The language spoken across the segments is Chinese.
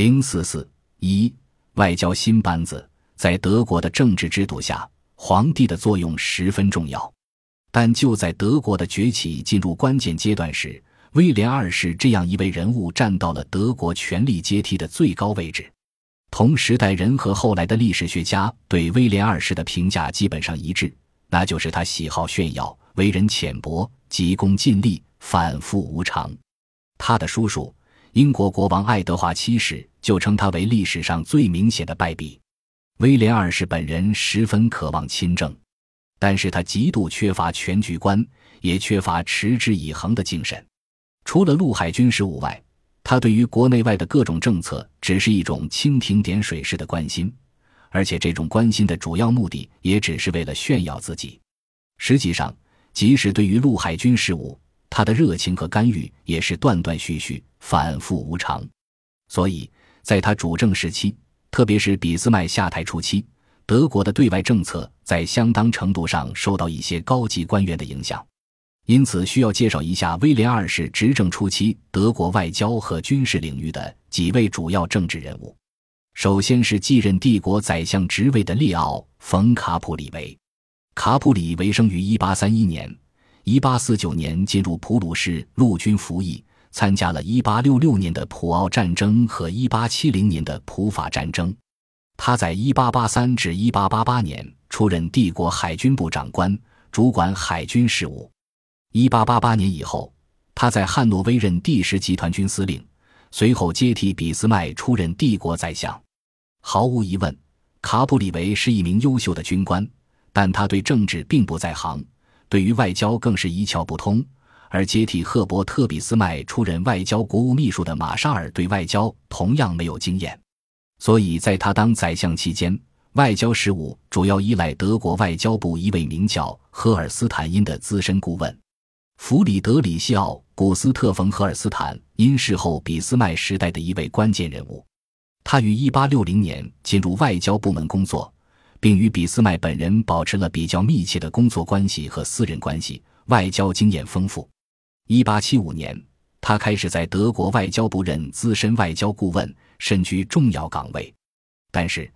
零四四一外交新班子在德国的政治制度下，皇帝的作用十分重要。但就在德国的崛起进入关键阶段时，威廉二世这样一位人物站到了德国权力阶梯的最高位置。同时代人和后来的历史学家对威廉二世的评价基本上一致，那就是他喜好炫耀，为人浅薄，急功近利，反复无常。他的叔叔英国国王爱德华七世就称他为历史上最明显的败笔。威廉二世本人十分渴望亲政，但是他极度缺乏全局观，也缺乏持之以恒的精神。除了陆海军事务外，他对于国内外的各种政策只是一种蜻蜓点水式的关心，而且这种关心的主要目的也只是为了炫耀自己。实际上，即使对于陆海军事务，他的热情和干预也是断断续续、反复无常。所以，在他主政时期，特别是俾斯麦下台初期，德国的对外政策在相当程度上受到一些高级官员的影响。因此，需要介绍一下威廉二世执政初期德国外交和军事领域的几位主要政治人物。首先是继任帝国宰相职位的列奥·冯·卡普里维。卡普里维生于1831年，1849年进入普鲁士陆军服役，参加了1866年的普奥战争和1870年的普法战争。他在1883至1888年出任帝国海军部长官，主管海军事务。一八八八年以后，他在汉诺威任第十集团军司令，随后接替俾斯麦出任帝国宰相。毫无疑问，卡普里维是一名优秀的军官，但他对政治并不在行，对于外交更是一窍不通。而接替赫伯特·俾斯麦出任外交国务秘书的马沙尔对外交同样没有经验，所以在他当宰相期间，外交事务主要依赖德国外交部一位名叫赫尔斯坦因的资深顾问。弗里德里希奥·古斯特冯·赫尔斯坦因事后俾斯麦时代的一位关键人物，他于1860年进入外交部门工作，并与俾斯麦本人保持了比较密切的工作关系和私人关系，外交经验丰富。1875年，他开始在德国外交部任资深外交顾问，身居重要岗位。但是，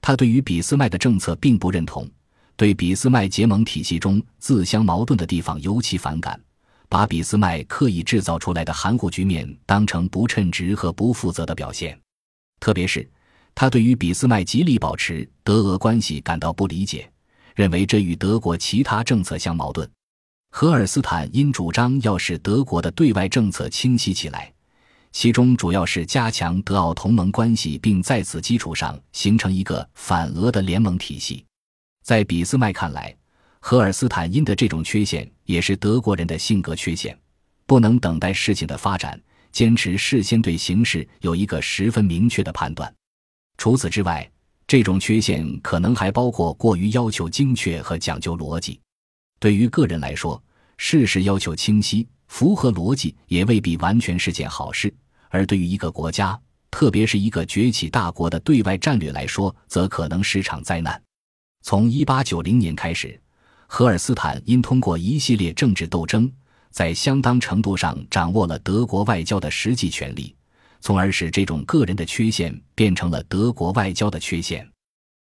他对于俾斯麦的政策并不认同，对俾斯麦结盟体系中自相矛盾的地方尤其反感。把俾斯麦刻意制造出来的含糊局面当成不称职和不负责的表现，特别是他对于俾斯麦极力保持德俄关系感到不理解，认为这与德国其他政策相矛盾。荷尔斯坦因主张要使德国的对外政策清晰起来，其中主要是加强德奥同盟关系，并在此基础上形成一个反俄的联盟体系。在俾斯麦看来。荷尔斯坦因的这种缺陷也是德国人的性格缺陷，不能等待事情的发展，坚持事先对形势有一个十分明确的判断。除此之外，这种缺陷可能还包括过于要求精确和讲究逻辑。对于个人来说，事实要求清晰、符合逻辑也未必完全是件好事；而对于一个国家，特别是一个崛起大国的对外战略来说，则可能是场灾难。从1890年开始。荷尔斯坦因通过一系列政治斗争，在相当程度上掌握了德国外交的实际权力，从而使这种个人的缺陷变成了德国外交的缺陷。